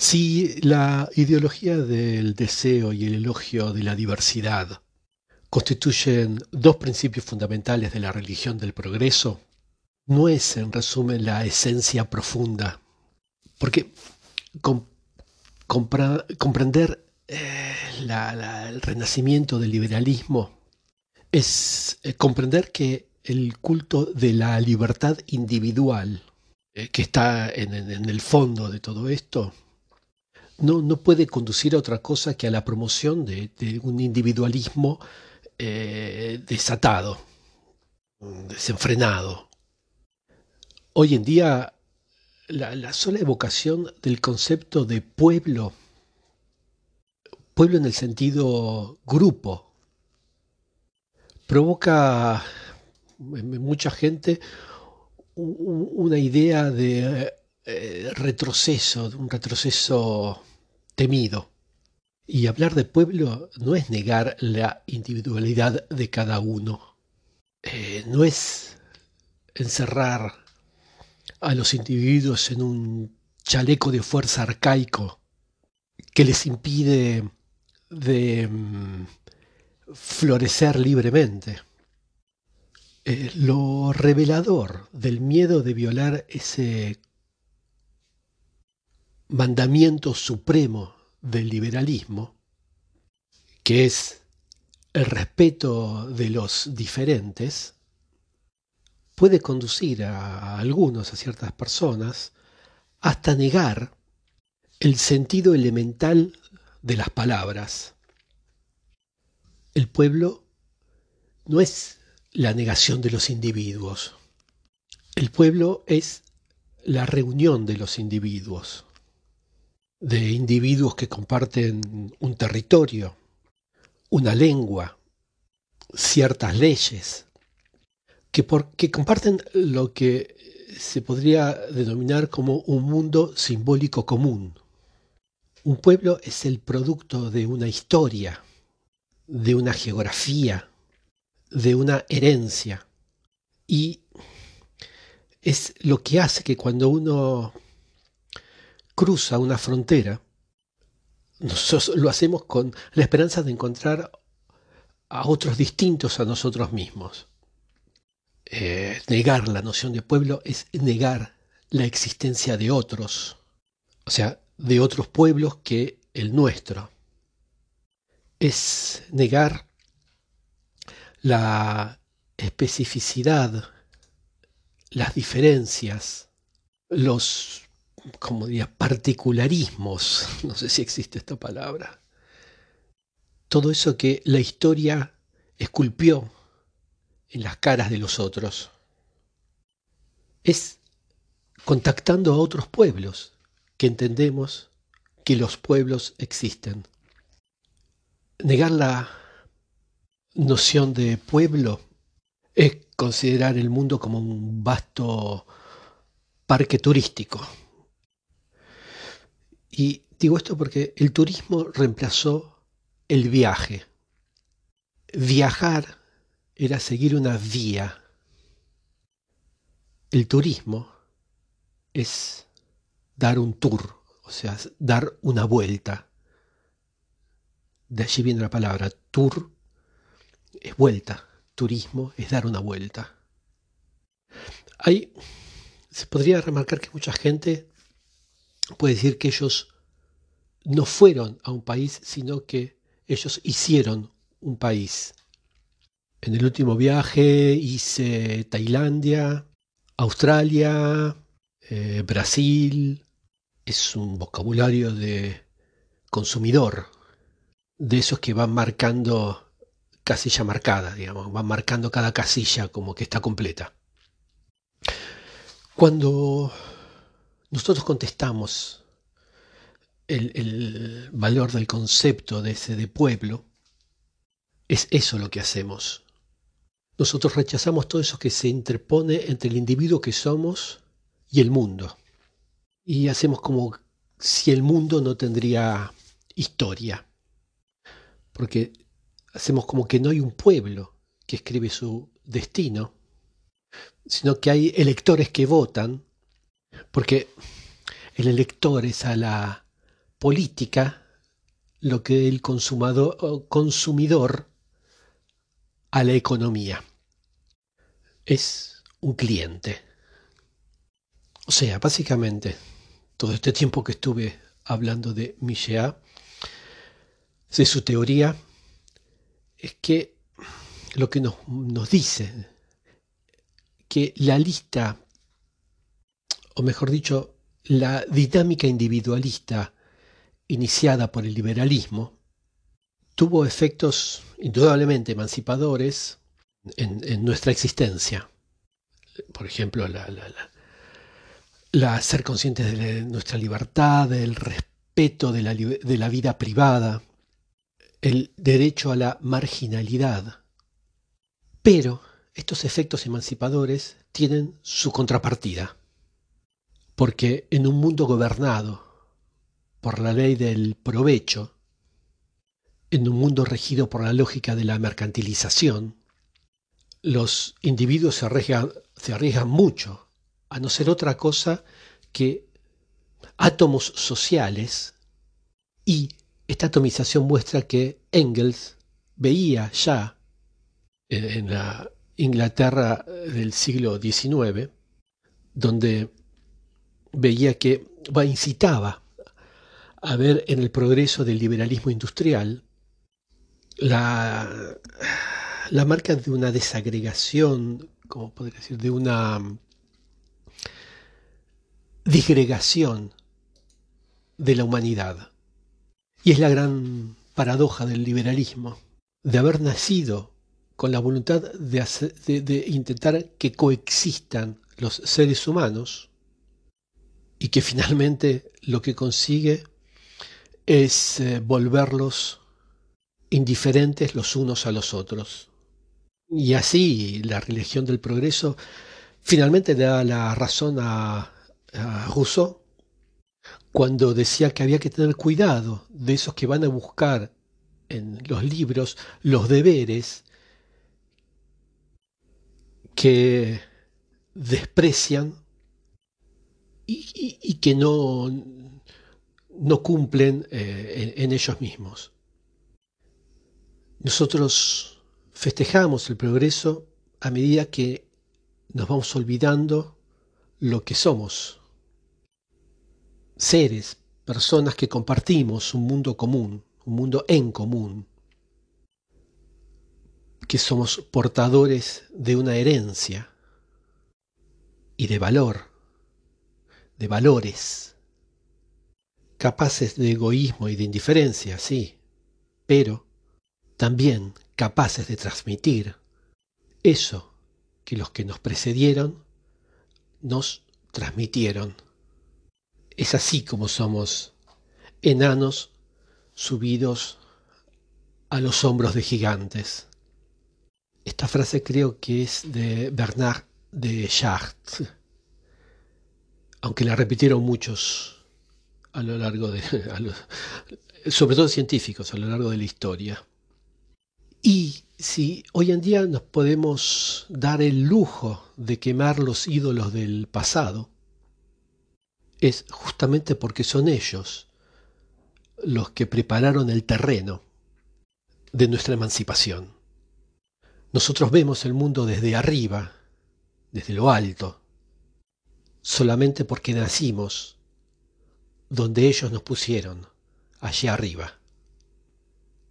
Si la ideología del deseo y el elogio de la diversidad constituyen dos principios fundamentales de la religión del progreso, no es en resumen la esencia profunda, porque comprender eh, el renacimiento del liberalismo es eh, comprender que el culto de la libertad individual eh, que está en el fondo de todo esto no, no puede conducir a otra cosa que a la promoción de, un individualismo eh, desatado, desenfrenado. Hoy en día, la, sola evocación del concepto de pueblo, pueblo en el sentido grupo, provoca en mucha gente una idea de eh, retroceso, un retroceso temido. Y hablar de pueblo no es negar la individualidad de cada uno, eh, no es encerrar a los individuos en un chaleco de fuerza arcaico que les impide de mm, florecer libremente. Eh, lo revelador del miedo de violar ese mandamiento supremo del liberalismo, que es el respeto de los diferentes, puede conducir a algunos, a ciertas personas, hasta negar el sentido elemental de las palabras. El pueblo no es la negación de los individuos. El pueblo es la reunión de los individuos de individuos que comparten un territorio, una lengua, ciertas leyes, que, comparten lo que se podría denominar como un mundo simbólico común. Un pueblo es el producto de una historia, de una geografía, de una herencia. Y es lo que hace que cuando uno cruza una frontera, nosotros lo hacemos con la esperanza de encontrar a otros distintos a nosotros mismos. Eh, negar la noción de pueblo es negar la existencia de otros, o sea, de otros pueblos que el nuestro. Es negar la especificidad, las diferencias, los como diría, particularismos, no sé si existe esta palabra, todo eso que la historia esculpió en las caras de los otros, es contactando a otros pueblos que entendemos que los pueblos existen. Negar la noción de pueblo es considerar el mundo como un vasto parque turístico, y digo esto porque el turismo reemplazó el viaje. Viajar era seguir una vía. El turismo es dar un tour, o sea, dar una vuelta. De allí viene la palabra tour, es vuelta. Turismo es dar una vuelta. Hay, se podría remarcar que mucha gente puede decir que ellos no fueron a un país, sino que ellos hicieron un país. En el último viaje hice Tailandia, Australia, eh, Brasil. Es un vocabulario de consumidor, de esos que van marcando casilla marcada, digamos, van marcando cada casilla como que está completa. Cuando nosotros contestamos el, valor del concepto de ese de pueblo. Es eso lo que hacemos. Nosotros rechazamos todo eso que se interpone entre el individuo que somos y el mundo. Y hacemos como si el mundo no tendría historia. Porque hacemos como que no hay un pueblo que escribe su destino, sino que hay electores que votan porque el elector es a la, política lo que el consumidor a la economía. Es un cliente. O sea, básicamente, todo este tiempo que estuve hablando de Michel, de su teoría, es que lo que nos, nos dice que la lista, o mejor dicho, la dinámica individualista iniciada por el liberalismo, tuvo efectos indudablemente emancipadores en, nuestra existencia. Por ejemplo, la, ser conscientes de nuestra libertad, del respeto de la, de la vida privada, el derecho a la marginalidad. Pero estos efectos emancipadores tienen su contrapartida, porque en un mundo gobernado por la ley del provecho, en un mundo regido por la lógica de la mercantilización, los individuos se arriesgan, se arriesgan mucho a no ser otra cosa que átomos sociales y esta atomización muestra que Engels veía ya en la Inglaterra del siglo XIX, donde veía que incitaba a ver en el progreso del liberalismo industrial la, marca de una desagregación, como podría decir, de una disgregación de la humanidad. Y es la gran paradoja del liberalismo, de haber nacido con la voluntad de, de, intentar que coexistan los seres humanos y que finalmente lo que consigue es eh, volverlos indiferentes los unos a los otros. Y así la religión del progreso finalmente da la razón a Rousseau cuando decía que había que tener cuidado de esos que van a buscar en los libros los deberes que desprecian y, que no, no cumplen eh, en ellos mismos. Nosotros festejamos el progreso a medida que nos vamos olvidando lo que somos. Seres, personas que compartimos un mundo común, un mundo en común, que somos portadores de una herencia y de valor, de valores, capaces de egoísmo y de indiferencia, sí, pero también capaces de transmitir eso que los que nos precedieron nos transmitieron. Es así como somos enanos subidos a los hombros de gigantes. Esta frase creo que es de Bernard de Chartres, aunque la repitieron muchos a lo largo de, sobre todo científicos, a lo largo de la historia. Y si hoy en día nos podemos dar el lujo de quemar los ídolos del pasado, es justamente porque son ellos los que prepararon el terreno de nuestra emancipación. Nosotros vemos el mundo desde arriba, desde lo alto, solamente porque nacimos donde ellos nos pusieron, allí arriba.